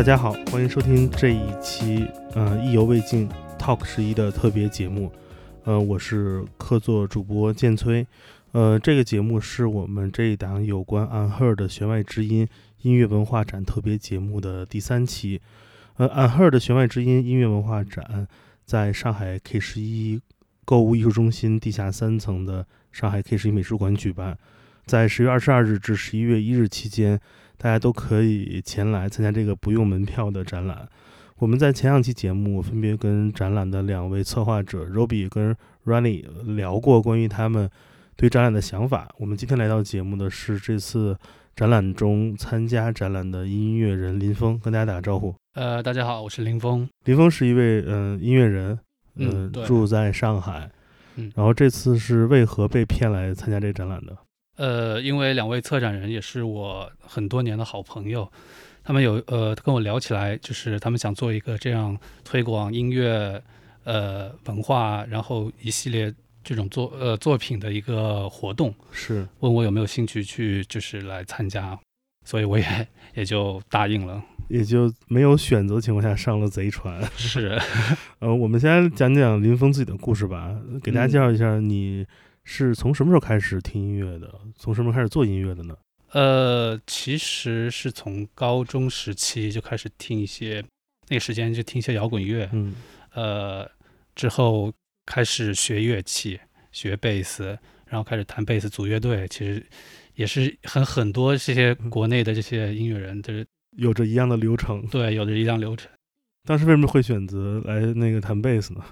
大家好，欢迎收听这一期呃意犹未尽 Talk 十一的特别节目。呃，我是客座主播剑崔。呃，这个节目是我们这一档有关 Unheard 弦外之音音乐文化展特别节目的第三期。呃，Unheard 弦外之音音乐文化展在上海 K 十一购物艺术中心地下三层的上海 K 十一美术馆举办，在十月二十二日至十一月一日期间。大家都可以前来参加这个不用门票的展览。我们在前两期节目分别跟展览的两位策划者 Roby 跟 Runny 聊过关于他们对展览的想法。我们今天来到节目的是这次展览中参加展览的音乐人林峰，跟大家打个招呼。呃，大家好，我是林峰。林峰是一位嗯音乐人，嗯，住在上海。嗯，然后这次是为何被骗来参加这个展览的？呃，因为两位策展人也是我很多年的好朋友，他们有呃跟我聊起来，就是他们想做一个这样推广音乐呃文化，然后一系列这种作呃作品的一个活动，是问我有没有兴趣去就是来参加，所以我也也就答应了，也就没有选择情况下上了贼船。是，呃，我们先讲讲林峰自己的故事吧，给大家介绍一下你。是从什么时候开始听音乐的？从什么时候开始做音乐的呢？呃，其实是从高中时期就开始听一些，那个时间就听一些摇滚乐。嗯，呃，之后开始学乐器，学贝斯，然后开始弹贝斯，组乐队。其实也是很很多这些国内的这些音乐人，就是有着一样的流程。对，有着一样流程。当时为什么会选择来那个弹贝斯呢？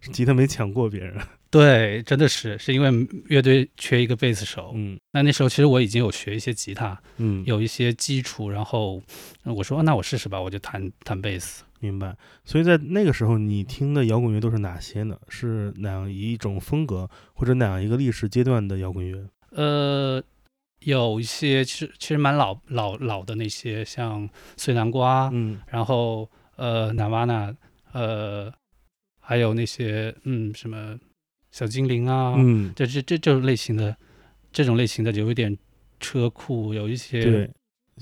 吉他没抢过别人。对，真的是是因为乐队缺一个贝斯手。嗯，那那时候其实我已经有学一些吉他，嗯，有一些基础。然后我说那我试试吧，我就弹弹贝斯。明白。所以在那个时候，你听的摇滚乐都是哪些呢？是哪样一种风格，或者哪样一个历史阶段的摇滚乐？呃，有一些其实其实蛮老老老的那些，像碎南瓜，嗯，然后呃，Nirvana，呃，还有那些嗯什么。小精灵啊，嗯，这这这这种类型的，这种类型的有一点车库，有一些对，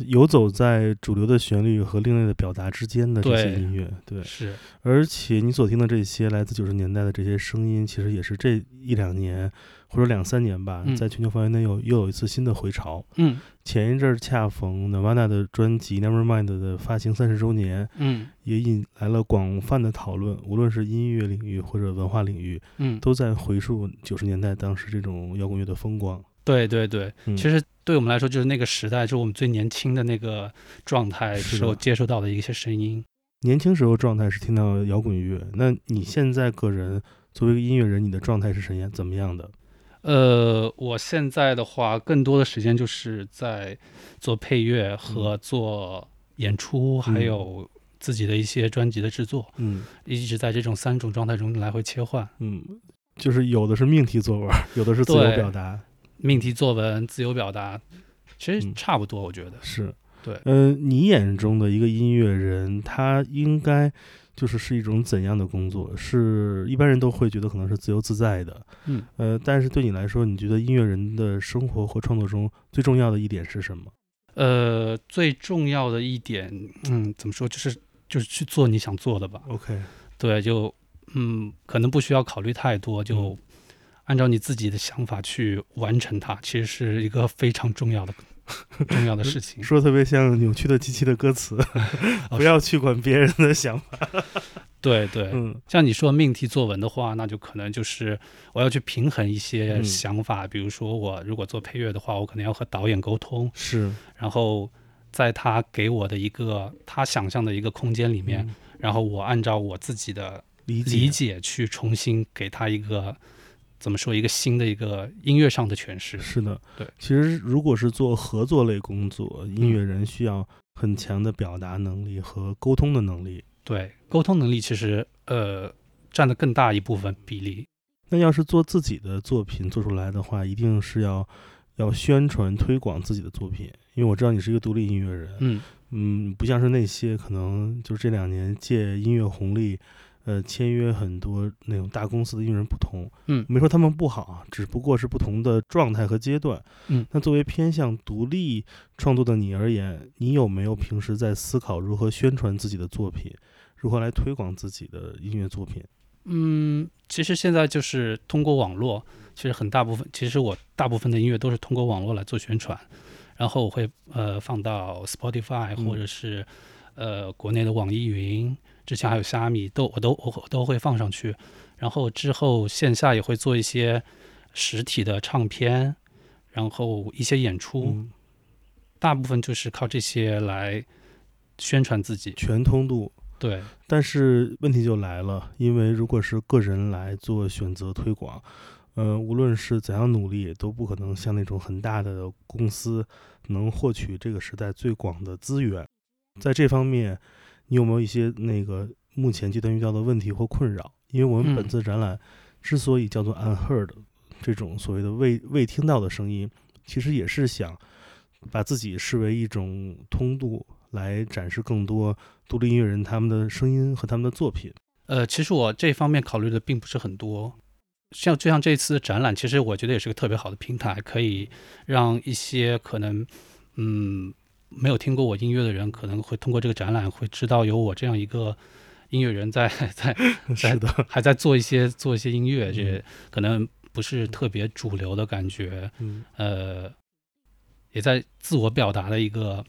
游走在主流的旋律和另类的表达之间的这些音乐，对，是。而且你所听的这些来自九十年代的这些声音，其实也是这一两年。或者两三年吧，在全球范围内又又有一次新的回潮。嗯，前一阵儿恰逢 Nirvana 的专辑 Nevermind 的发行三十周年，嗯，也引来了广泛的讨论，无论是音乐领域或者文化领域，嗯，都在回溯九十年代当时这种摇滚乐的风光。对对对，其实对我们来说，就是那个时代，就是我们最年轻的那个状态时候接收到的一些声音。年轻时候状态是听到摇滚乐，那你现在个人作为一个音乐人，你的状态是怎样怎么样的？呃，我现在的话，更多的时间就是在做配乐和做演出，还有自己的一些专辑的制作。嗯，一直在这种三种状态中来回切换。嗯，就是有的是命题作文，有的是自由表达。命题作文、自由表达，其实差不多，我觉得是。对，嗯，你眼中的一个音乐人，他应该。就是是一种怎样的工作？是一般人都会觉得可能是自由自在的，嗯，呃，但是对你来说，你觉得音乐人的生活和创作中最重要的一点是什么？呃，最重要的一点，嗯，怎么说？就是就是去做你想做的吧。OK，对，就嗯，可能不需要考虑太多，就按照你自己的想法去完成它，其实是一个非常重要的。重要的事情说特别像扭曲的机器的歌词，不要去管别人的想法。对对，嗯，像你说命题作文的话，那就可能就是我要去平衡一些想法。比如说，我如果做配乐的话，我可能要和导演沟通，是，然后在他给我的一个他想象的一个空间里面，然后我按照我自己的理解去重新给他一个。怎么说一个新的一个音乐上的诠释？是的，对。其实如果是做合作类工作，音乐人需要很强的表达能力和沟通的能力。对，沟通能力其实呃占的更大一部分比例。那要是做自己的作品做出来的话，一定是要要宣传推广自己的作品。因为我知道你是一个独立音乐人，嗯嗯，不像是那些可能就是这两年借音乐红利。呃签约很多那种大公司的艺人不同。嗯没说他们不好啊，只不过是不同的状态和阶段。嗯那作为偏向独立创作的你而言，你有没有平时在思考如何宣传自己的作品，如何来推广自己的音乐作品？嗯，其实现在就是通过网络，其实很大部分，其实我大部分的音乐都是通过网络来做宣传，然后我会呃放到 Spotify 嗯或者是、呃国内的网易云，之前还有虾米都我都我都会放上去，然后之后线下也会做一些实体的唱片，然后一些演出，嗯，大部分就是靠这些来宣传自己。全通度。对，但是问题就来了，因为如果是个人来做选择推广，呃，无论是怎样努力，都不可能像那种很大的公司能获取这个时代最广的资源。在这方面，你有没有一些那个目前阶段遇到的问题或困扰？因为我们嗯本次展览之所以叫做 unheard 这种所谓的未未听到的声音，其实也是想把自己视为一种通路，来展示更多独立音乐人他们的声音和他们的作品。呃，其实我这方面考虑的并不是很多。像就像这次的展览，其实我觉得也是个特别好的平台，可以让一些可能嗯没有听过我音乐的人，可能会通过这个展览会知道有我这样一个音乐人在 在 在的，还在做一些做一些音乐，嗯这可能不是特别主流的感觉，嗯呃，也在自我表达的一个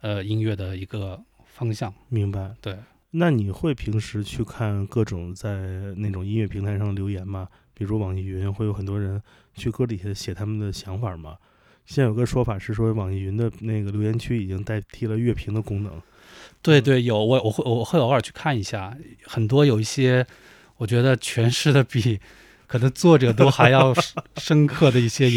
呃音乐的一个方向。明白。对，那你会平时去看各种在那种音乐平台上的留言吗？比如网易云会有很多人去歌底下写他们的想法吗？现在有个说法是说，网易云的那个留言区已经代替了乐评的功能。对对，有我我会我会偶尔去看一下，很多有一些我觉得诠释的比可能作者都还要深 深刻的一些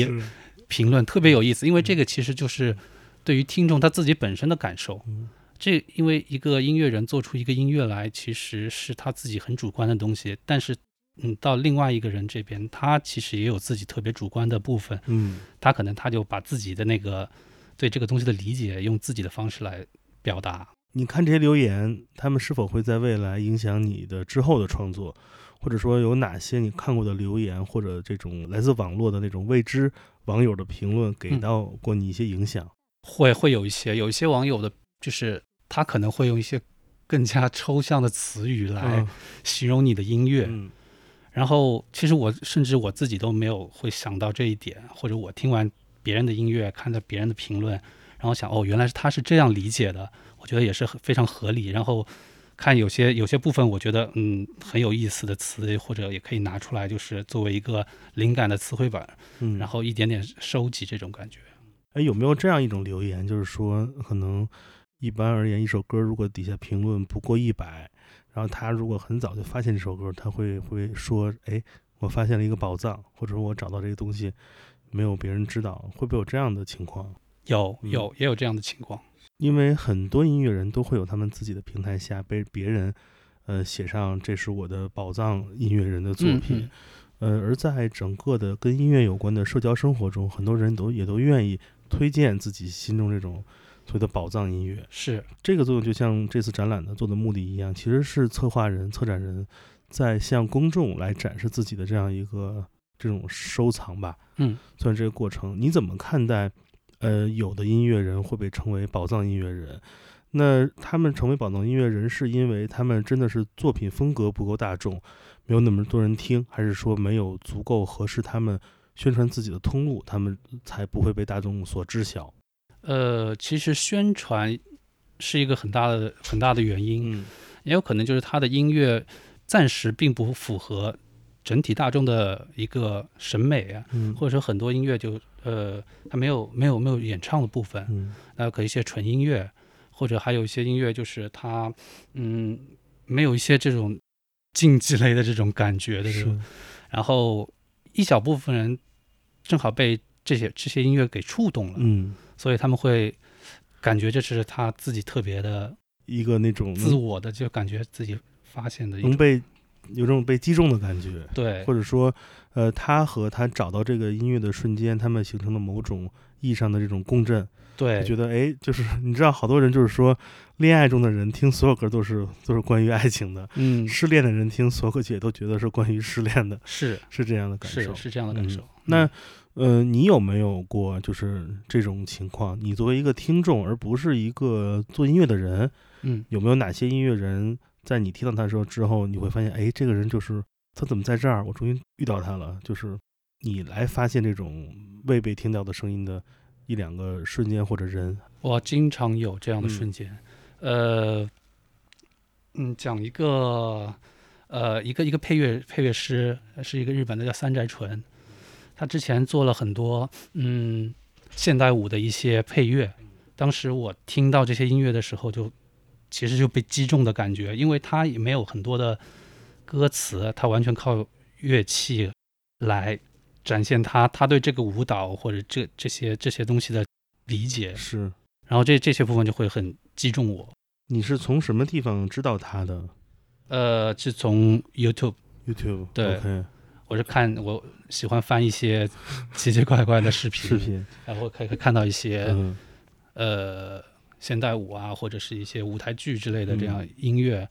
评论，特别有意思。因为这个其实就是对于听众他自己本身的感受。嗯这因为一个音乐人做出一个音乐来，其实是他自己很主观的东西，但是嗯，到另外一个人这边，他其实也有自己特别主观的部分，嗯他可能他就把自己的那个对这个东西的理解，用自己的方式来表达。你看这些留言，他们是否会在未来影响你的之后的创作？或者说有哪些你看过的留言，或者这种来自网络的那种未知网友的评论，给嗯到过你一些影响？会会有一些有一些网友的，就是他可能会用一些更加抽象的词语来嗯形容你的音乐，嗯然后其实我甚至我自己都没有会想到这一点，或者我听完别人的音乐，看到别人的评论，然后想哦，原来是他是这样理解的，我觉得也是很非常合理。然后看有些有些部分，我觉得嗯很有意思的词，或者也可以拿出来，就是作为一个灵感的词汇本，嗯，然后一点点收集这种感觉。哎，有没有这样一种留言，就是说，可能一般而言，一首歌如果底下评论不过一百，然后他如果很早就发现这首歌，他会会说，哎，我发现了一个宝藏，或者说我找到这个东西没有别人知道，会不会有这样的情况？嗯有有也有这样的情况。因为很多音乐人都会有他们自己的平台下被别人，呃，写上这是我的宝藏音乐人的作嗯品。呃，而在整个的跟音乐有关的社交生活中，很多人都也都愿意推荐自己心中这种所谓的宝藏音乐。是这个作用就像这次展览的做的目的一样，其实是策划人、策展人在向公众来展示自己的这样一个这种收藏吧。嗯，算是这个过程。你怎么看待？呃，有的音乐人会被称为宝藏音乐人，那他们成为宝藏音乐人，是因为他们真的是作品风格不够大众，没有那么多人听，还是说没有足够合适他们宣传自己的通路，他们才不会被大众所知晓？呃，其实宣传是一个很大的很大的原因。嗯。也有可能就是他的音乐暂时并不符合整体大众的一个审美啊，嗯。或者说很多音乐就呃，它没有没有没有演唱的部分，嗯。那可一些纯音乐，或者还有一些音乐就是它嗯没有一些这种竞技类的这种感觉的这种，然后一小部分人正好被这些这些音乐给触动了，嗯，所以他们会感觉这是他自己特别的一个那种自我的，就感觉自己发现的。能被有这种被击中的感觉，对或者说，呃，他和他找到这个音乐的瞬间，他们形成了某种意义上的这种共振。对，就觉得哎，就是 你知道，好多人就是说，恋爱中的人听所有歌都是都是关于爱情的，嗯，失恋的人听所有歌曲也都觉得是关于失恋的，是是这样的感受。是是这样的感受。嗯那呃，你有没有过就是这种情况？你作为一个听众，而不是一个做音乐的人，嗯，有没有哪些音乐人在你听到他的时候之后，你会发现，哎，这个人就是他怎么在这儿？我终于遇到他了。就是你来发现这种未被听到的声音的一两个瞬间或者人。我经常有这样的嗯瞬间，呃，嗯，讲一个，呃，一个一个配乐配乐师是一个日本的叫三宅纯，他之前做了很多嗯现代舞的一些配乐，当时我听到这些音乐的时候就，其实就被击中的感觉，因为他也没有很多的歌词，他完全靠乐器来展现他他对这个舞蹈或者这这些这些东西的理解，是，然后这这些部分就会很击中我。你是从什么地方知道他的？呃，是从 YouTube，YouTube？对我是看我喜欢翻一些 奇奇怪怪的视频，视频，然后可以看到一些、嗯。呃现代舞啊，或者是一些舞台剧之类的这样嗯音乐，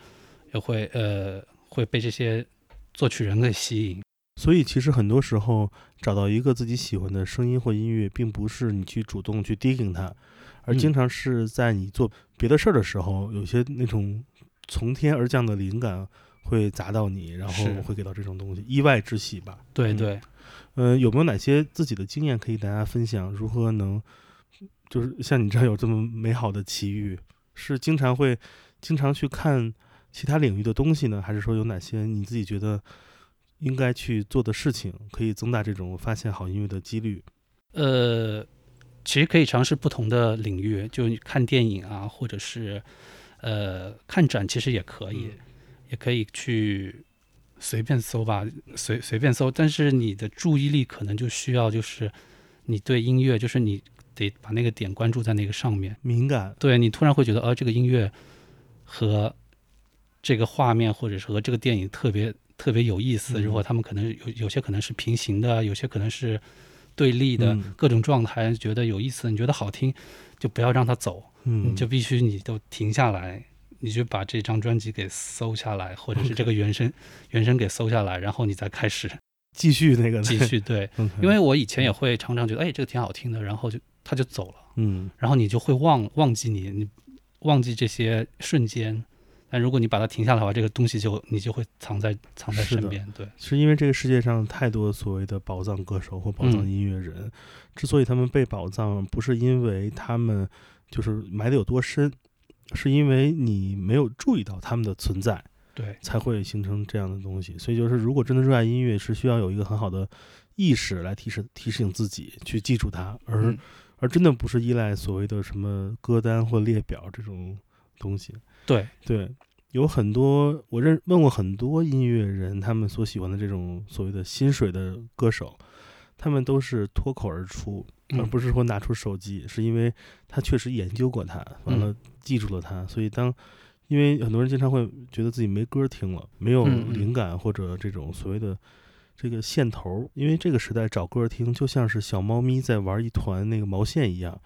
也会呃会被这些作曲人给吸引。所以其实很多时候找到一个自己喜欢的声音或音乐，并不是你去主动去 digging 它，而嗯。经常是在你做别的事儿的时候，有些那种从天而降的灵感会砸到你，然后是会给到这种东西，意外之喜吧。嗯对对，嗯、有没有哪些自己的经验可以大家分享？如何能就是像你这样有这么美好的奇遇，是经常会经常去看其他领域的东西呢，还是说有哪些你自己觉得应该去做的事情，可以增大这种发现好音乐的几率？呃，其实可以尝试不同的领域，就你看电影啊，或者是呃看展，其实也可以，嗯也可以去随便搜吧，随随便搜。但是你的注意力可能就需要，就是你对音乐，就是你得把那个点关注在那个上面。敏感，对你突然会觉得，哦，这个音乐和这个画面，或者是和这个电影特别特别有意思。嗯如果他们可能有有些可能是平行的，有些可能是对立的，嗯各种状态，觉得有意思，你觉得好听，就不要让它走，嗯，你就必须你都停下来。你就把这张专辑给搜下来，或者是这个原声原声给搜下来，然后你再开始 继续那个继，续对。因为我以前也会常常觉得，哎，这个挺好听的，然后就他就走了。嗯然后你就会忘忘记你你忘记这些瞬间。但如果你把它停下来的话，这个东西就你就会藏在藏在身边。对，是因为这个世界上太多所谓的宝藏歌手或宝藏嗯音乐人，之所以他们被宝藏，不是因为他们就是埋的有多深，是因为你没有注意到他们的存在，对，才会形成这样的东西。所以就是，如果真的热爱音乐，是需要有一个很好的意识来提示提醒自己去记住它，而、嗯而真的不是依赖所谓的什么歌单或列表这种东西。对，对，有很多我认问过很多音乐人，他们所喜欢的这种所谓的薪水的歌手，他们都是脱口而出，而嗯。不是说拿出手机，是因为他确实研究过它，完了记住了它，所以当。因为很多人经常会觉得自己没歌听了，没有灵感或者这种所谓的这个线头，因为这个时代找歌听就像是小猫咪在玩一团那个毛线一样，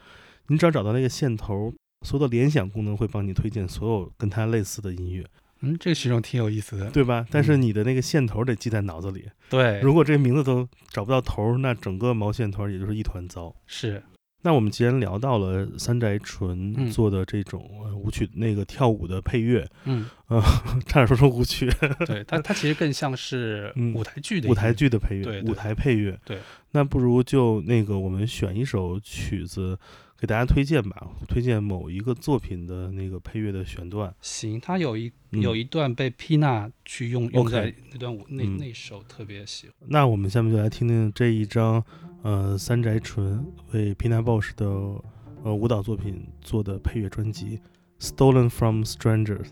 你只要找到那个线头，所有的联想功能会帮你推荐所有跟它类似的音乐，嗯，这个形容挺有意思的。对吧？但是嗯你的那个线头得记在脑子里，对，如果这名字都找不到头儿，那整个毛线团也就是一团糟。是，那我们既然聊到了三宅纯嗯做的这种呃舞曲那个跳舞的配乐，嗯，差点说成舞曲，对，它它其实更像是嗯舞台剧的舞台剧的配乐，对对舞台配乐。对，那不如就那个我们选一首曲子给大家推荐吧，推荐某一个作品的那个配乐的选段。行，它有一嗯有一段被缇娜去用用 OK 在那段舞那嗯那首特别喜欢。那我们下面就来听听这一张，呃，三宅纯为 Pina Bausch 的呃舞蹈作品做的配乐专辑《Stolen from Strangers》，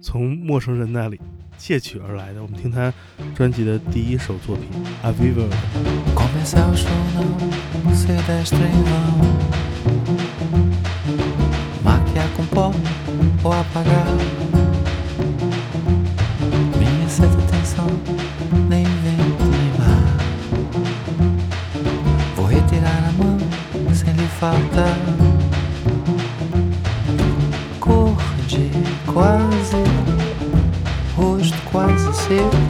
从陌生人那里窃取而来的。我们听他专辑的第一首作品《pó ou apagar. Minha certa atenção nem vem nem mar Vou retirar a mão sem lhe faltar. Cor de quase Rosto quase seu.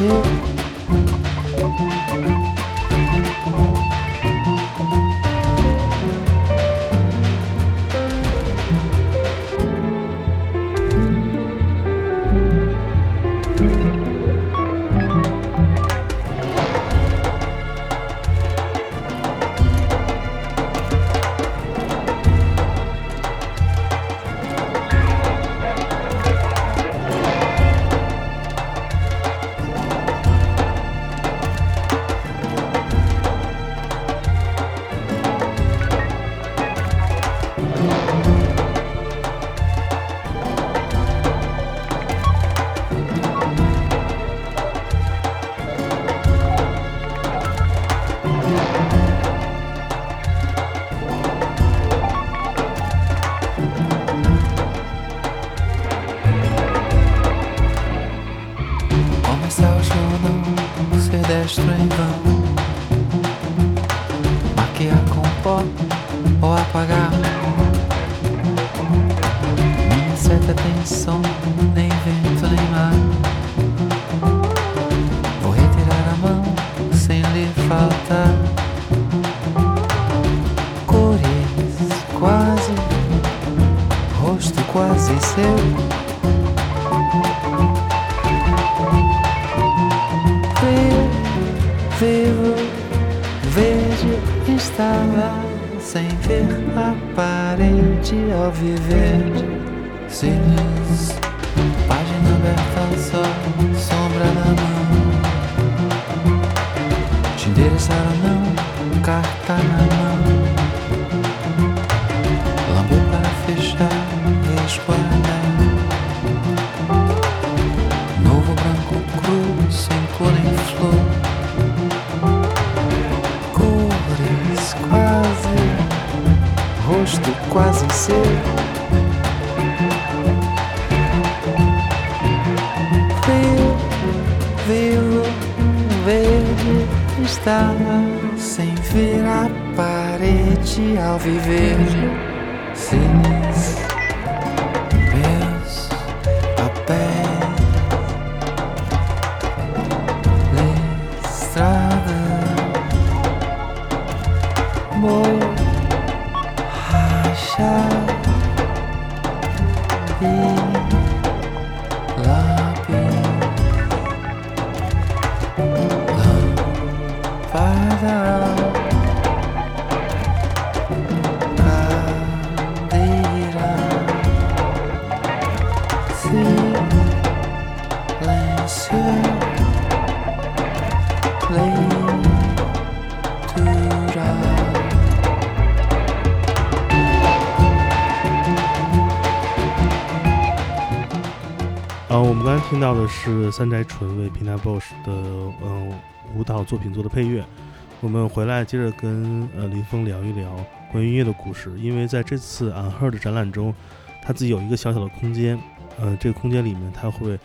assim. Viver. Cílios, página aberta sol, sombra na mão. Te endereçar não, carta na mão. Lamber para fechar, resguardar. Novo branco cru, sem cor nem flor. Cores quase, rosto quase seu. Sem ver a parede ao viver. 听到的是三宅纯为 Pina Bosch 的嗯、舞蹈作品做的配乐。我们回来接着跟呃林峰聊一聊关于音乐的故事，因为在这次 Unheard 展览中，他自己有一个小小的空间，呃，这个空间里面他会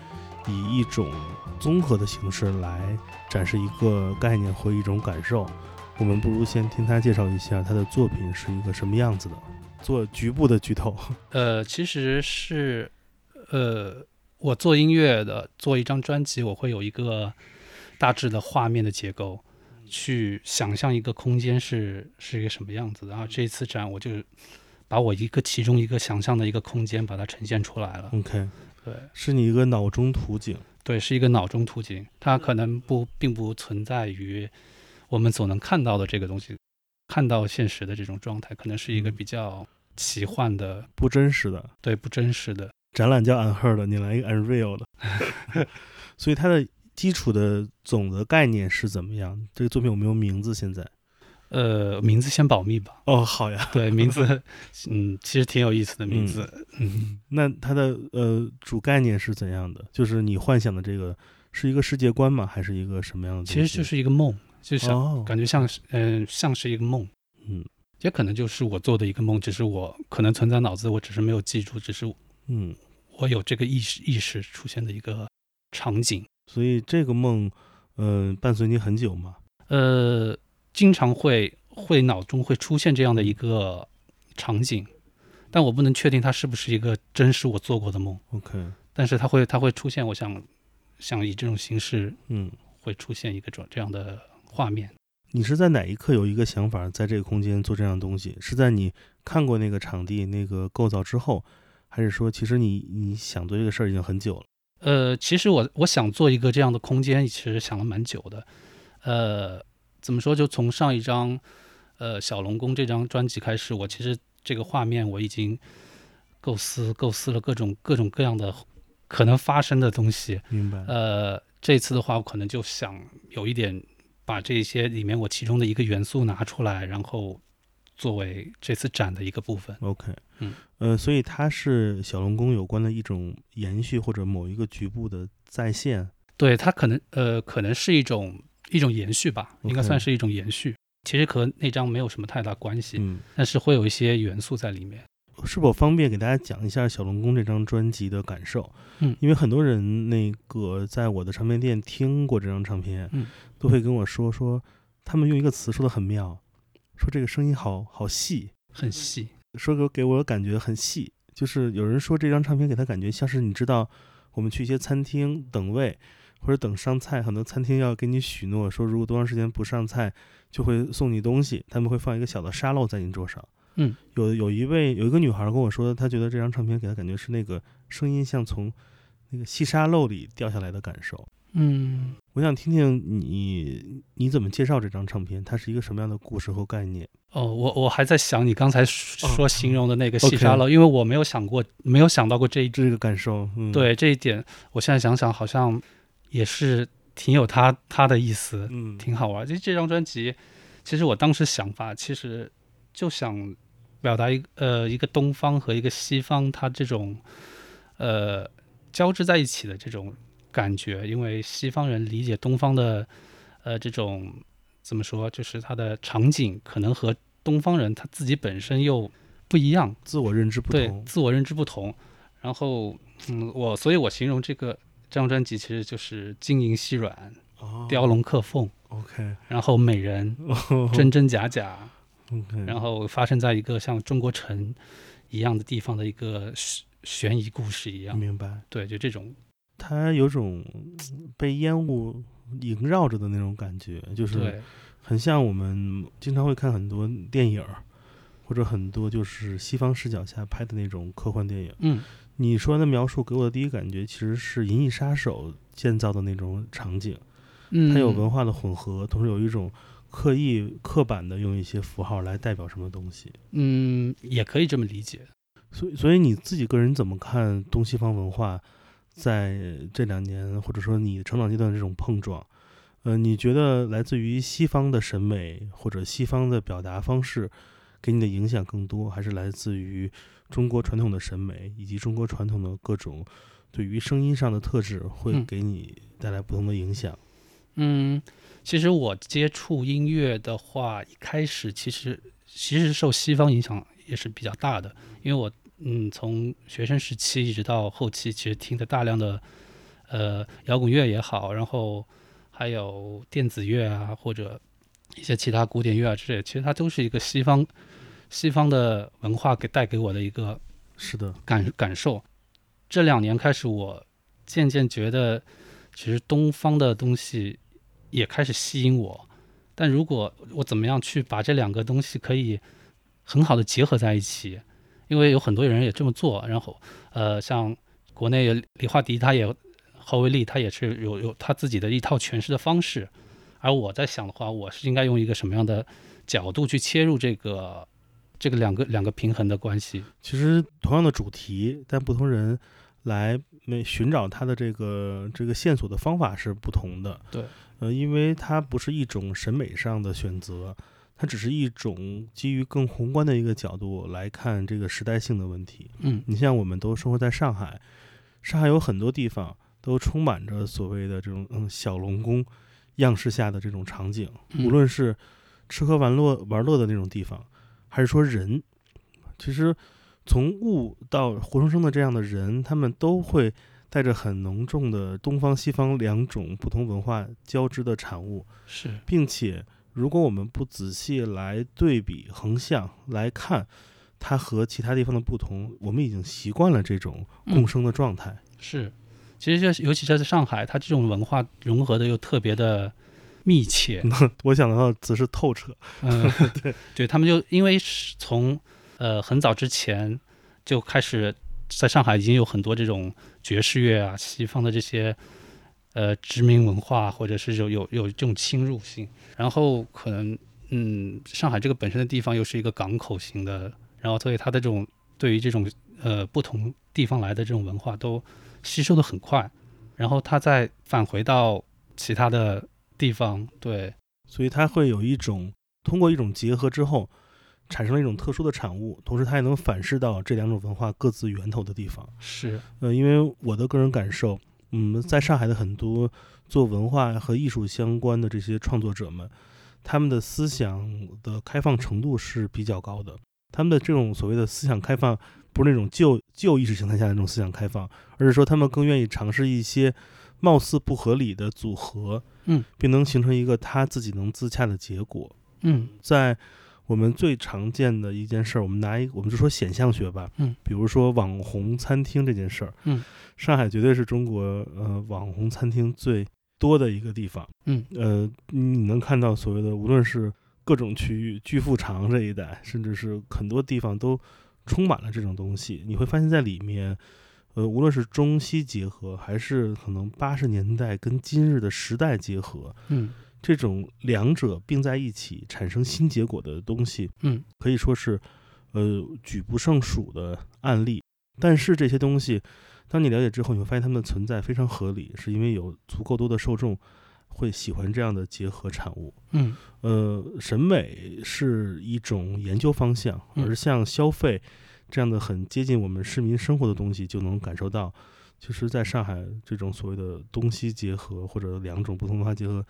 以一种综合的形式来展示一个概念或一种感受。我们不如先听他介绍一下他的作品是一个什么样子的，做局部的剧透。呃，其实是，呃，我做音乐的，做一张专辑，我会有一个大致的画面的结构。去想象一个空间是是一个什么样子的。然后这一次展，我就把我一个其中一个想象的一个空间把它呈现出来了。OK，对是你一个脑中图景。对，是一个脑中图景，它可能不并不存在于我们所能看到的这个东西，看到现实的这种状态，可能是一个嗯比较奇幻的，不真实的对，不真实的。展览叫 Unheard，你来一个 Unreal 的，所以它的基础的总的概念是怎么样？这个作品有没有名字？现在？呃，名字先保密吧。哦，好呀。对，名字，嗯，其实挺有意思的名字。嗯，那它的呃主概念是怎样的？就是你幻想的这个是一个世界观吗？还是一个什么样的？其实就是一个梦，就像、哦，感觉像是，嗯、像是一个梦，嗯也可能就是我做的一个梦，只是我可能存在脑子，我只是没有记住，只是嗯，我有这个意识意识出现的一个场景。所以这个梦，呃，伴随你很久吗。呃，经常会会脑中会出现这样的一个场景，但我不能确定它是不是一个真实我做过的梦，OK，但是它会它会出现，我想想以这种形式嗯，会出现一个这这样的画面。你是在哪一刻有一个想法，在这个空间做这样的东西？是在你看过那个场地那个构造之后，还是说其实你你想做这个事儿已经很久了？呃，其实我我想做一个这样的空间，其实想了蛮久的。呃，怎么说？就从上一张呃小龙宫这张专辑开始，我其实这个画面我已经构思构思了各种各种各样的可能发生的东西。明白？呃，这次的话，我可能就想有一点把这些里面我其中的一个元素拿出来，然后作为这次展的一个部分。OK，嗯，呃，所以它是小龙宫有关的一种延续，或者某一个局部的再现。对，它可能呃，可能是一种一种延续吧，应该算是一种延续。其实和那张没有什么太大关系，嗯，但是会有一些元素在里面。是否方便给大家讲一下小龙宫这张专辑的感受？嗯因为很多人那个在我的唱片店听过这张唱片，嗯，都会跟我说说，他们用一个词说的很妙，说这个声音好好细，很细，说给给我感觉很细，就是有人说这张唱片给他感觉像是你知道，我们去一些餐厅等位或者等上菜，很多餐厅要给你许诺说，如果多长时间不上菜，就会送你东西，他们会放一个小的沙漏在你桌上。嗯，有有一位有一个女孩跟我说，她觉得这张唱片给她感觉是那个声音像从那个细沙漏里掉下来的感受。嗯，我想听听你你怎么介绍这张唱片，它是一个什么样的故事和概念？哦，我我还在想你刚才说形容的那个细沙漏，因为我没有想过，没有想到过这一这个感受，嗯，，对这一点，我现在想想好像也是挺有它它的意思，嗯，挺好玩。就这张专辑，其实我当时想法其实就想表达一个呃一个东方和一个西方它这种呃交织在一起的这种感觉，因为西方人理解东方的呃这种怎么说，就是它的场景可能和东方人他自己本身又不一样，自我认知不同对，自我认知不同。然后嗯，我所以我形容这个这张专辑其实就是晶莹细软、哦雕龙刻凤。，OK，然后美人哦 真真假假，OK，然后发生在一个像中国城一样的地方的一个悬悬疑故事一样。明白，对，就这种，它有种嗯被烟雾萦绕着的那种感觉，就是，很像我们经常会看很多电影儿，或者很多就是西方视角下拍的那种科幻电影。嗯，你说的描述给我的第一感觉其实是《银翼杀手》建造的那种场景，嗯，它有文化的混合，同时有一种刻意刻板的用一些符号来代表什么东西。嗯，也可以这么理解。所以，所以你自己个人怎么看东西方文化在这两年，或者说你成长阶段的这种碰撞？呃，你觉得来自于西方的审美或者西方的表达方式给你的影响更多，还是来自于中国传统的审美以及中国传统的各种对于声音上的特质会嗯给你带来不同的影响？嗯，其实我接触音乐的话，一开始其实其实受西方影响也是比较大的，因为我嗯从学生时期一直到后期，其实听的大量的呃摇滚乐也好，然后还有电子乐啊，或者一些其他古典乐啊之类，其实它都是一个西方西方的文化给带给我的一个是的，感感受。这两年开始，我渐渐觉得，其实东方的东西也开始吸引我。但如果我怎么样去把这两个东西可以很好的结合在一起，因为有很多人也这么做，然后呃，像国内有李化迪，他也侯威利，他也是有有他自己的一套诠释的方式，而我在想的话，我是应该用一个什么样的角度去切入这个这个两个两个平衡的关系？其实同样的主题，但不同人来没寻找它的这个这个线索的方法是不同的。对，呃，因为它不是一种审美上的选择，它只是一种基于更宏观的一个角度来看这个时代性的问题。嗯。你像我们都生活在上海，上海有很多地方都充满着所谓的这种嗯小龙宫样式下的这种场景，嗯。无论是吃喝玩乐玩乐的那种地方，还是说人，其实从物到活生生的这样的人，他们都会带着很浓重的东方西方两种不同文化交织的产物，是。并且如果我们不仔细来对比横向来看。它和其他地方的不同，我们已经习惯了这种共生的状态。是，其实就尤其是在上海，它这种文化融合的又特别的密切。我想到的词是透彻，嗯，对，对他们就因为是从呃很早之前就开始在上海已经有很多这种爵士乐啊，西方的这些呃殖民文化，或者是有有有这种侵入性，然后可能嗯上海这个本身的地方又是一个港口型的，然后所以它的这种对于这种呃不同地方来的这种文化都吸收的很快，然后它再返回到其他的地方，对，所以它会有一种通过一种结合之后，产生了一种特殊的产物，同时它也能反噬到这两种文化各自源头的地方。是，呃，因为我的个人感受，嗯，在上海的很多做文化和艺术相关的这些创作者们，他们的思想的开放程度是比较高的。他们的这种所谓的思想开放，不是那种旧旧意识形态下的那种思想开放，而是说他们更愿意尝试一些貌似不合理的组合，嗯，并能形成一个他自己能自洽的结果。嗯在我们最常见的一件事儿，我们拿一我们就说显象学吧，嗯，比如说网红餐厅这件事儿，嗯，上海绝对是中国呃网红餐厅最多的一个地方，嗯。呃，你能看到所谓的无论是各种区域，巨富长这一带，甚至是很多地方都充满了这种东西，你会发现在里面。呃，无论是中西结合，还是可能八十年代跟今日的时代结合，嗯这种两者并在一起产生新结果的东西，嗯可以说是呃举不胜数的案例。但是这些东西，当你了解之后，你会发现它们的存在非常合理，是因为有足够多的受众会喜欢这样的结合产物。嗯呃，审美是一种研究方向，嗯而像消费这样的很接近我们市民生活的东西，就能感受到，其实在上海这种所谓的东西结合或者两种不同文化结合，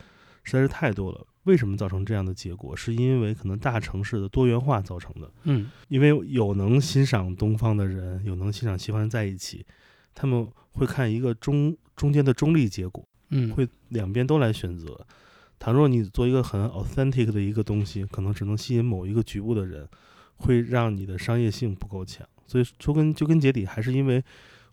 实在是太多了。为什么造成这样的结果？是因为可能大城市的多元化造成的。嗯因为有能欣赏东方的人，有能欣赏西方人在一起，他们会看一个中中间的中立结果。嗯，会两边都来选择。倘若你做一个很 authentic 的一个东西，可能只能吸引某一个局部的人，会让你的商业性不够强。所以说根究根结底，还是因为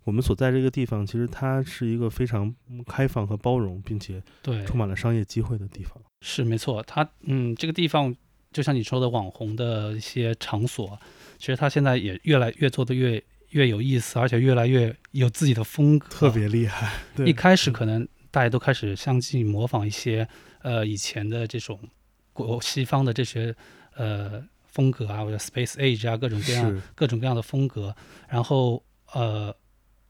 我们所在这个地方，其实它是一个非常开放和包容，并且对，充满了商业机会的地方。是没错。它嗯，这个地方就像你说的网红的一些场所，其实它现在也越来越做的越越有意思，而且越来越有自己的风格，特别厉害，对，一开始可能大家都开始相继模仿一些呃以前的这种国西方的这些呃风格啊，或者 Space Age 啊，各种各样各种各样的风格，然后呃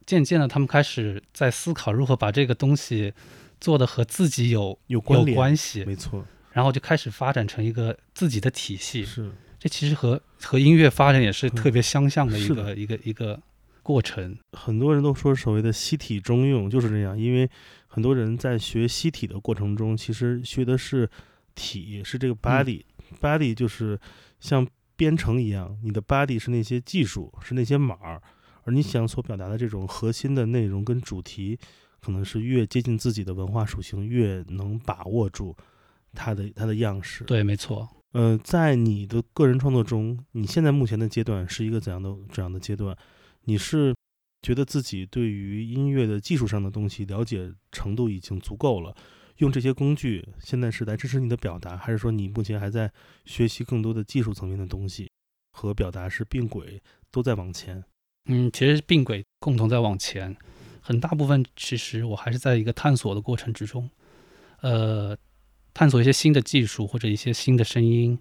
渐渐的他们开始在思考如何把这个东西做的和自己有有有关联，关系，没错，然后就开始发展成一个自己的体系。是。这其实和和音乐发展也是特别相像的一个、一个一个过程。很多人都说所谓的西体中用就是这样，因为很多人在学西体的过程中，其实学的是体，是这个 body，body、就是像编程一样，你的 body 是那些技术，是那些码儿，而你想所表达的这种核心的内容跟主题，可能是越接近自己的文化属性，越能把握住它的它的样式。对，没错。呃，在你的个人创作中，你现在目前的阶段是一个怎样的这样的阶段？你是觉得自己对于音乐的技术上的东西了解程度已经足够了，用这些工具现在是来支持你的表达，还是说你目前还在学习更多的技术层面的东西，和表达是并轨，都在往前？嗯，其实并轨共同在往前，很大部分其实我还是在一个探索的过程之中，呃，探索一些新的技术或者一些新的声音，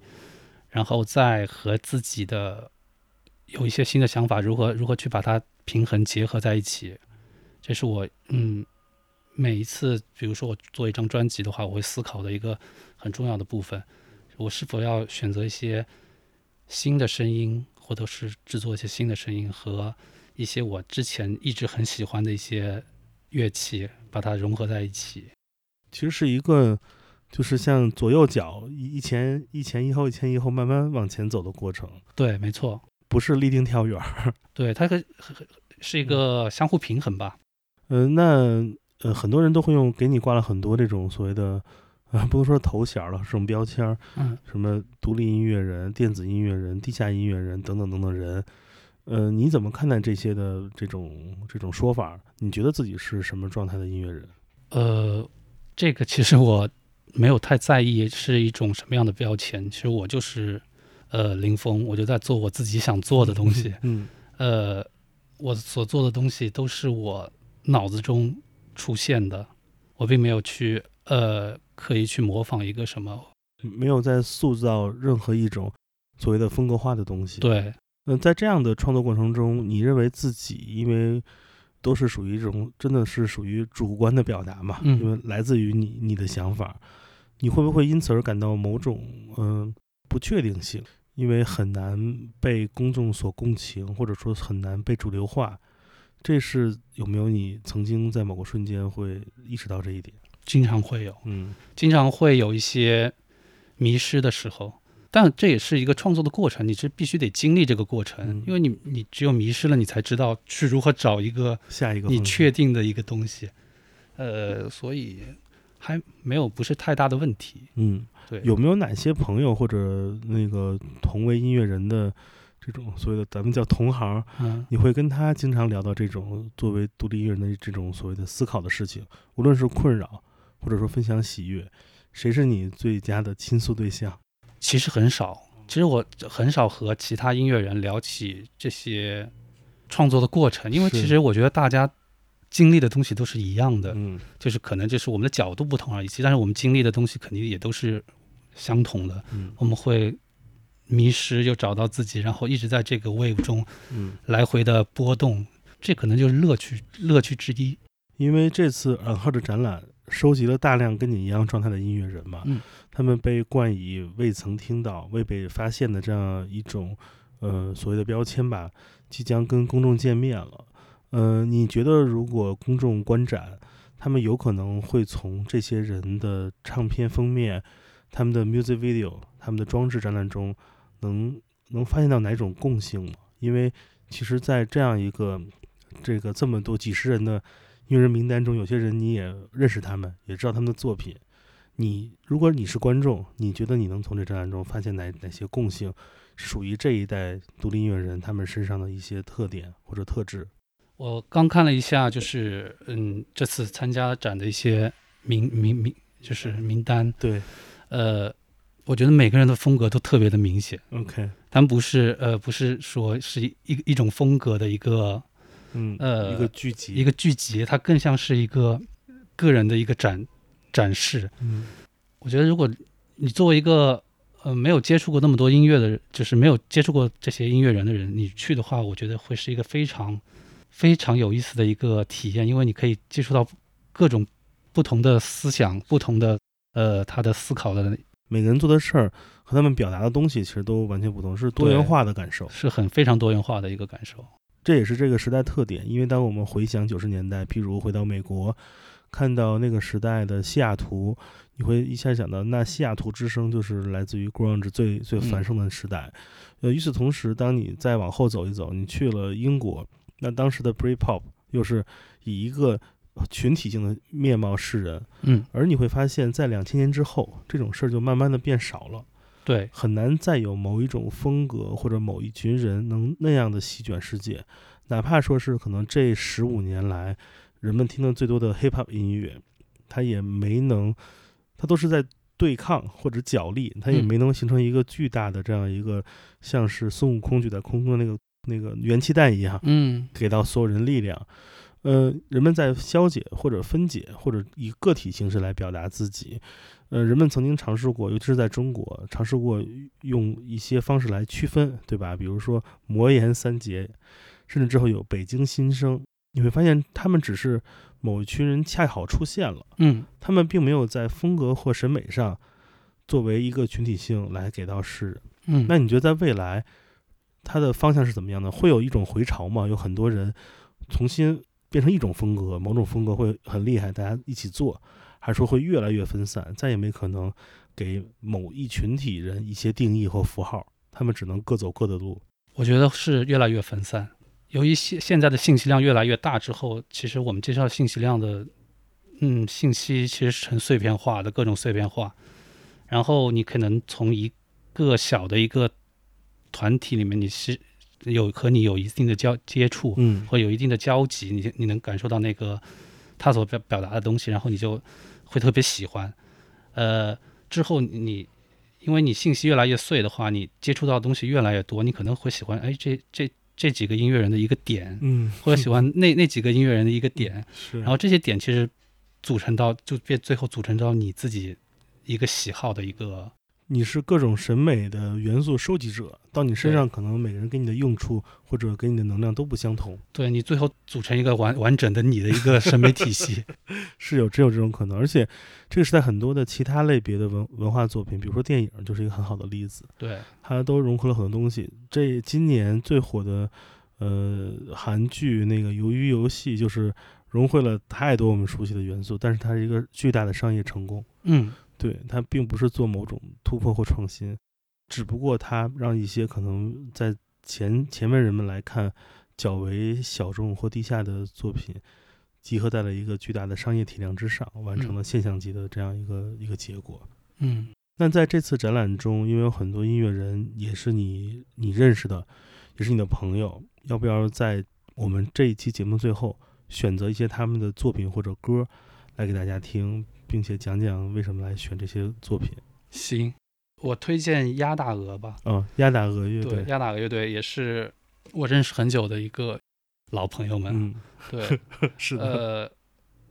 然后再和自己的有一些新的想法，如何如何去把它平衡结合在一起，这是我嗯每一次，比如说我做一张专辑的话，我会思考的一个很重要的部分，我是否要选择一些新的声音。或者是制作一些新的声音和一些我之前一直很喜欢的一些乐器，把它融合在一起。其实是一个，就是像左右脚一一前一前一后一前一后慢慢往前走的过程。对，没错，不是立定跳远儿。对，它可是一个相互平衡吧。嗯，那呃，很多人都会用给你挂了很多这种所谓的。啊，不能说头衔了，这种标签儿，嗯，什么独立音乐人、电子音乐人、地下音乐人等等等等人，呃，你怎么看待这些的这种这种说法？你觉得自己是什么状态的音乐人？呃，这个其实我没有太在意是一种什么样的标签。其实我就是呃林峰，我就在做我自己想做的东西。嗯，呃，我所做的东西都是我脑子中出现的，我并没有去呃。刻意去模仿一个什么，没有在塑造任何一种所谓的风格化的东西。对，嗯，在这样的创作过程中，你认为自己因为都是属于一种真的是属于主观的表达嘛？嗯，因为来自于你你的想法，你会不会因此而感到某种嗯不确定性？因为很难被公众所共情，或者说很难被主流化，这是有没有你曾经在某个瞬间会意识到这一点？经常会有，嗯，经常会有一些迷失的时候，但这也是一个创作的过程，你是必须得经历这个过程，因为你你只有迷失了，你才知道去如何找一个下一个你确定的一个东西，呃，所以还没有不是太大的问题，嗯，对，有没有哪些朋友或者那个同为音乐人的这种所谓的咱们叫同行，嗯，你会跟他经常聊到这种作为独立音乐人的这种所谓的思考的事情，无论是困扰。或者说分享喜悦，谁是你最佳的倾诉对象？其实很少，其实我很少和其他音乐人聊起这些创作的过程，因为其实我觉得大家经历的东西都是一样的，嗯，就是可能就是我们的角度不同而已，但是我们经历的东西肯定也都是相同的。嗯，我们会迷失又找到自己，然后一直在这个 wave 中，嗯，来回的波动，这可能就是乐趣乐趣之一。因为这次尔赫的展览。收集了大量跟你一样状态的音乐人嘛，嗯，他们被冠以未曾听到、未被发现的这样一种，呃，所谓的标签吧，即将跟公众见面了。呃，你觉得如果公众观展，他们有可能会从这些人的唱片封面、他们的 music video、他们的装置展览中，能能发现到哪种共性吗？因为其实，在这样一个这个这么多几十人的。音乐人名单中有些人你也认识他们，也知道他们的作品。你如果你是观众，你觉得你能从这展览中发现哪哪些共性，属于这一代独立音乐人他们身上的一些特点或者特质？我刚看了一下，就是嗯，这次参加展的一些名名名，就是名单。对，呃，我觉得每个人的风格都特别的明显。OK，他们不是呃，不是说是一一种风格的一个。嗯呃，一个剧集，一个剧集，它更像是一个个人的一个展展示。嗯，我觉得如果你作为一个呃没有接触过那么多音乐的，就是没有接触过这些音乐人的人，你去的话，我觉得会是一个非常非常有意思的一个体验，因为你可以接触到各种不同的思想、不同的呃他的思考的。每个人做的事儿和他们表达的东西其实都完全不同，是多元化的感受，是很非常多元化的一个感受。这也是这个时代特点，因为当我们回想九十年代，譬如回到美国，看到那个时代的西雅图，你会一下想到，那西雅图之声就是来自于 grunge 最最繁盛的时代。呃，与此同时，当你再往后走一走，你去了英国，那当时的 Britpop 又是以一个群体性的面貌示人。嗯，而你会发现在两千年之后，这种事儿就慢慢的变少了。对，很难再有某一种风格或者某一群人能那样的席卷世界，哪怕说是可能这十五年来人们听的最多的 hip hop 音乐，它也没能，它都是在对抗或者角力，它也嗯没能形成一个巨大的这样一个像是孙悟空举在空中的那个那个元气弹一样，嗯给到所有人力量。呃，人们在消解或者分解，或者以个体形式来表达自己。呃，人们曾经尝试过，尤其是在中国，尝试过用一些方式来区分，对吧？比如说魔岩三杰，甚至之后有北京新生，你会发现他们只是某一群人恰好出现了，嗯他们并没有在风格或审美上作为一个群体性来给到世人。嗯，那你觉得在未来，它的方向是怎么样的？会有一种回潮吗？有很多人重新变成一种风格，某种风格会很厉害，大家一起做，还是说会越来越分散，再也没可能给某一群体人一些定义或符号，他们只能各走各的路。我觉得是越来越分散。由于现现在的信息量越来越大之后，其实我们介绍信息量的，嗯，信息其实是成碎片化的，各种碎片化。然后你可能从一个小的一个团体里面，你是有和你有一定的交接触，嗯或有一定的交集，你你能感受到那个他所表表达的东西，然后你就会特别喜欢。呃，之后你因为你信息越来越碎的话，你接触到的东西越来越多，你可能会喜欢哎这这这几个音乐人的一个点，嗯，或者喜欢那那几个音乐人的一个点，是，然后这些点其实组成到就变最后组成到你自己一个喜好的一个你是各种审美的元素收集者，到你身上可能每个人给你的用处或者给你的能量都不相同，对你最后组成一个完完整的你的一个审美体系。是有真有这种可能，而且这个时代很多的其他类别的文文化作品，比如说电影，就是一个很好的例子。对，它都融合了很多东西。这今年最火的，呃，韩剧那个《鱿鱼游戏》就是融汇了太多我们熟悉的元素，但是它是一个巨大的商业成功。嗯对，它并不是做某种突破或创新，只不过它让一些可能在前前面人们来看较为小众或低下的作品，集合在了一个巨大的商业体量之上，完成了现象级的这样一个一个结果。嗯那在这次展览中，因为有很多音乐人也是你你认识的，也是你的朋友，要不要在我们这一期节目最后选择一些他们的作品或者歌来给大家听，并且讲讲为什么来选这些作品？行，我推荐鸭大鹅吧。嗯，鸭大鹅乐队，鸭大鹅乐队也是我认识很久的一个老朋友们。嗯，对，是的，呃，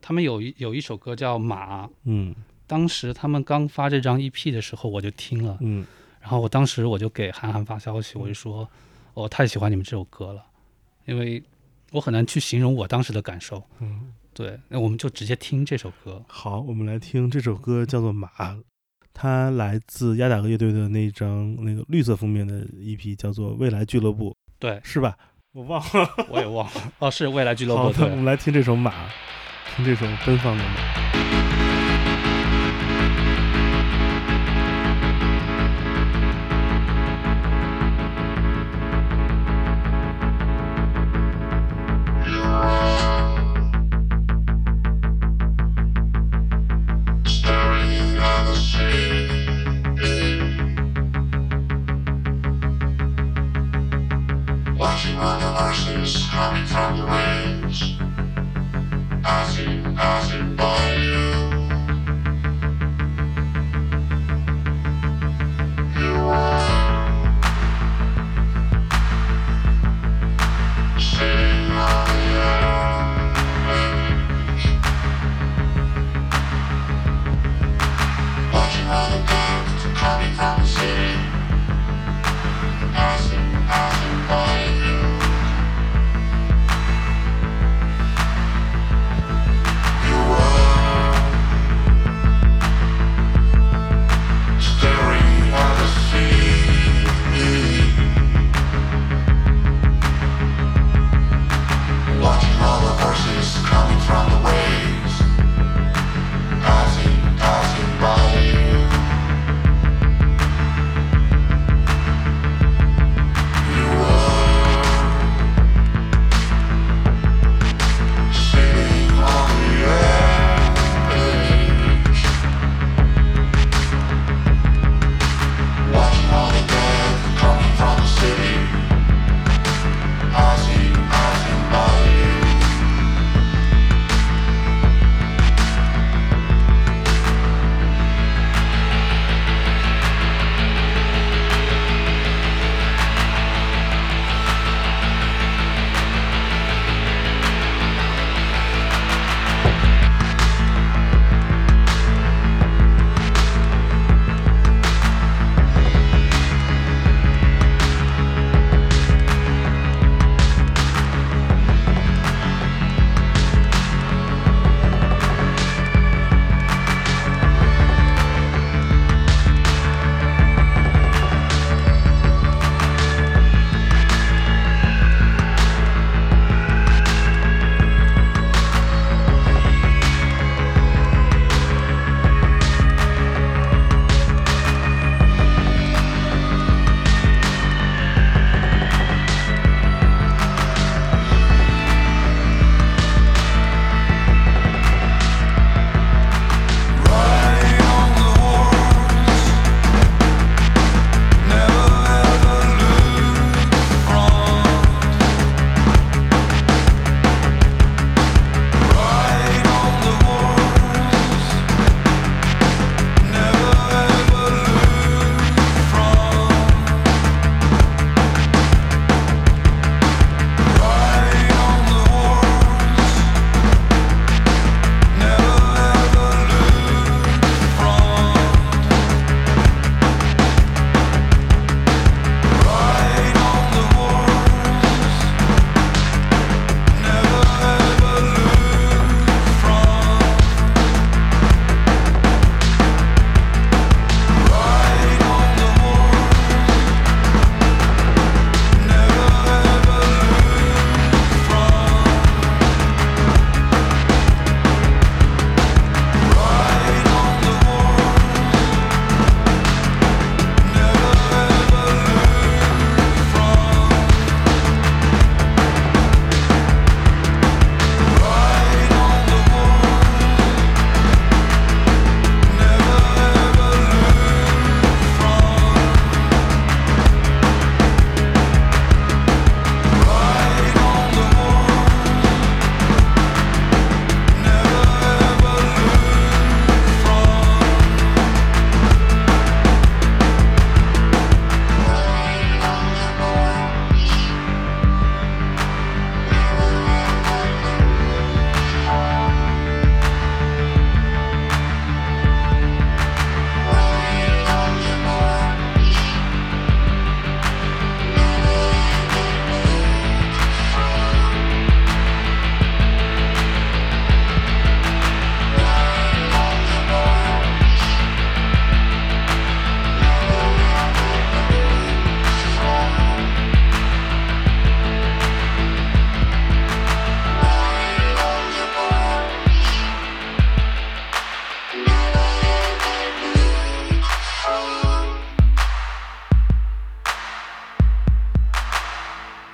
他们有一有一首歌叫《马》，嗯当时他们刚发这张 EP 的时候，我就听了，嗯然后我当时我就给韩寒发消息，我就说我太喜欢你们这首歌了，因为我很难去形容我当时的感受。嗯，对，那我们就直接听这首歌。好，我们来听这首歌，叫做《马》，它来自鸭打鹅乐队的那张那个绿色封面的 EP，叫做《未来俱乐部》，对，是吧？我忘了。我也忘了，哦，是未来俱乐部。好的，我，们来听这首《马》，听这首奔放的马。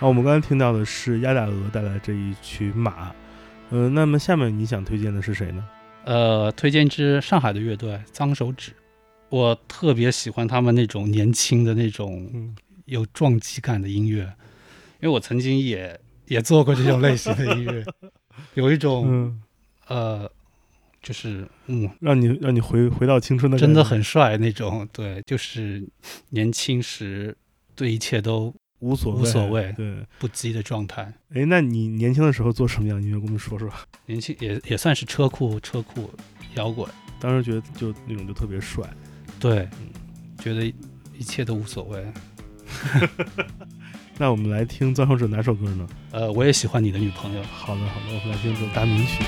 好，我们刚才听到的是鸭大鹅带来这一曲马。呃，那么下面你想推荐的是谁呢？呃，推荐一支上海的乐队脏手指，我特别喜欢他们那种年轻的那种嗯有撞击感的音乐，因为我曾经也也做过这种类型的音乐，有一种、嗯，呃，就是嗯，让你让你回回到青春的真的很帅那种，对，就是年轻时对一切都无所谓无所谓对，不羁的状态。哎，那你年轻的时候做什么样的音乐？跟我们说说。年轻也也算是车库车库摇滚，当时觉得就那种就特别帅。对，觉得一切都无所谓。那我们来听脏手指哪首歌呢？呃，我也喜欢你的女朋友。好的，好的，我们来听这首大名曲。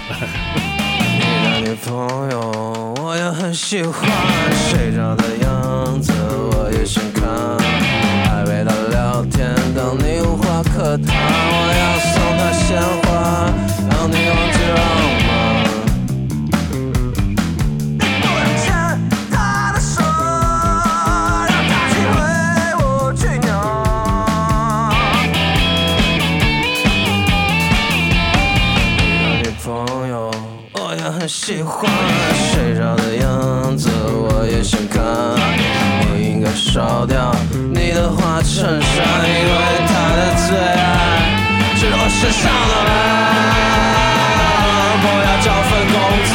你的女朋友，我也很喜欢，睡着的样子我也想看，当你无话可谈，我要送她鲜花，让你忘记浪漫。你不要牵她的手，让她去为我去酿。你的女朋友，我也很喜欢，睡着的样子我也想看。你应该烧掉你的花衬衫，因为他的最爱是我身上的蓝。不要找份工作，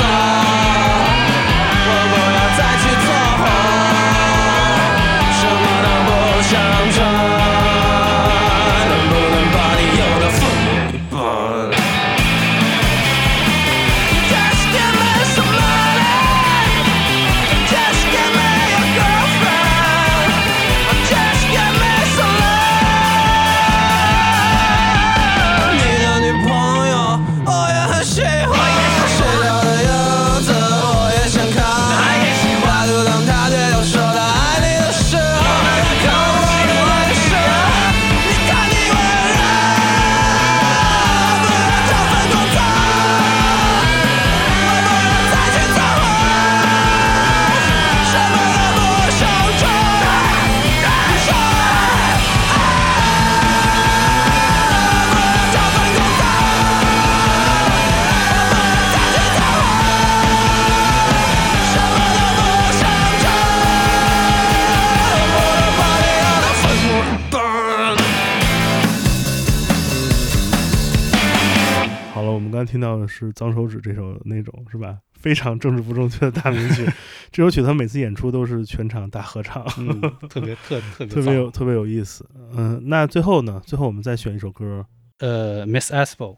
是《脏手指》这首那种是吧？非常政治不正确的大名曲。这首曲他每次演出都是全场大合唱，嗯，特别特特别 特别有特别有意思。嗯，那最后呢？最后我们再选一首歌，呃，Miss Aspo，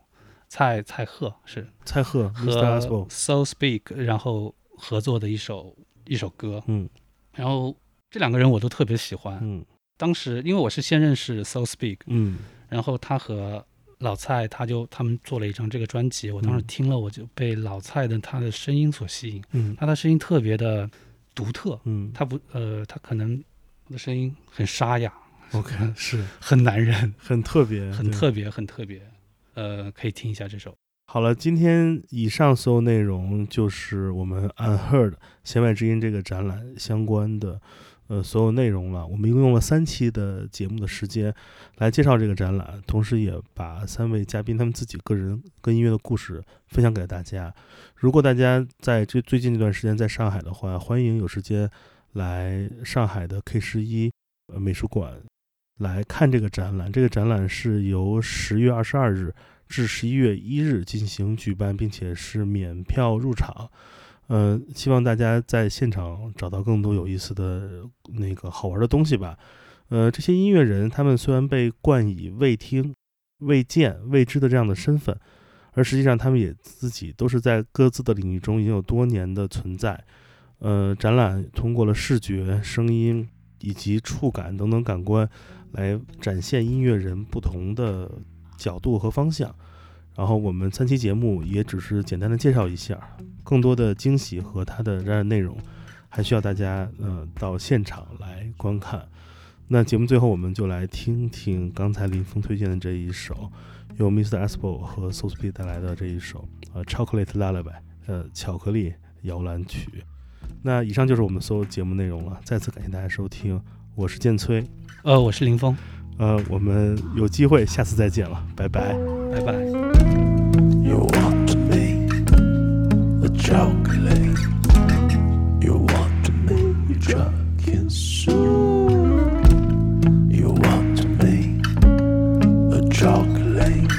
蔡蔡赫是蔡赫和。So Speak，然后合作的一首一首歌，嗯然后这两个人我都特别喜欢。嗯当时因为我是先认识 So Speak，嗯然后他和老蔡他就他们做了一张这个专辑，我当时嗯。听了我就被老蔡的他的声音所吸引，嗯。他的声音特别的独特，嗯。他不呃他可能我的声音很沙哑，，OK，是。很男人，很特别，很特别，很特别。呃，可以听一下这首。好了，今天以上所有内容就是我们 Unheard 弦外之音这个展览相关的呃所有内容了。我们一共用了三期的节目的时间来介绍这个展览，同时也把三位嘉宾他们自己个人跟音乐的故事分享给大家。如果大家在这最近这段时间在上海的话，欢迎有时间来上海的 K 十一呃美术馆来看这个展览。这个展览是由十月二十二日至十一月一日进行举办，并且是免票入场。呃，希望大家在现场找到更多有意思的那个好玩的东西吧。呃，这些音乐人他们虽然被冠以未听、未见、未知的这样的身份，而实际上他们也自己都是在各自的领域中已经有多年的存在。呃，展览通过了视觉、声音以及触感等等感官，来展现音乐人不同的角度和方向。然后我们三期节目也只是简单的介绍一下，更多的惊喜和它的展览内容，还需要大家呃到现场来观看。那节目最后我们就来听听刚才林峰推荐的这一首，由 Mr. Aspo 和 So Speed 带来的这一首呃 Chocolate Lullaby 呃巧克力摇篮曲。那以上就是我们所有节目内容了，再次感谢大家收听，我是建崔，呃，我是林峰，呃，我们有机会下次再见了，拜拜。拜拜。You want to make a chocolate. You want to make a chocolate soup. You want to make a chocolate.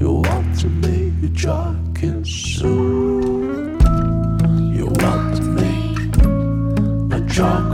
You want to make a chocolate soup. You want to make a chocolate.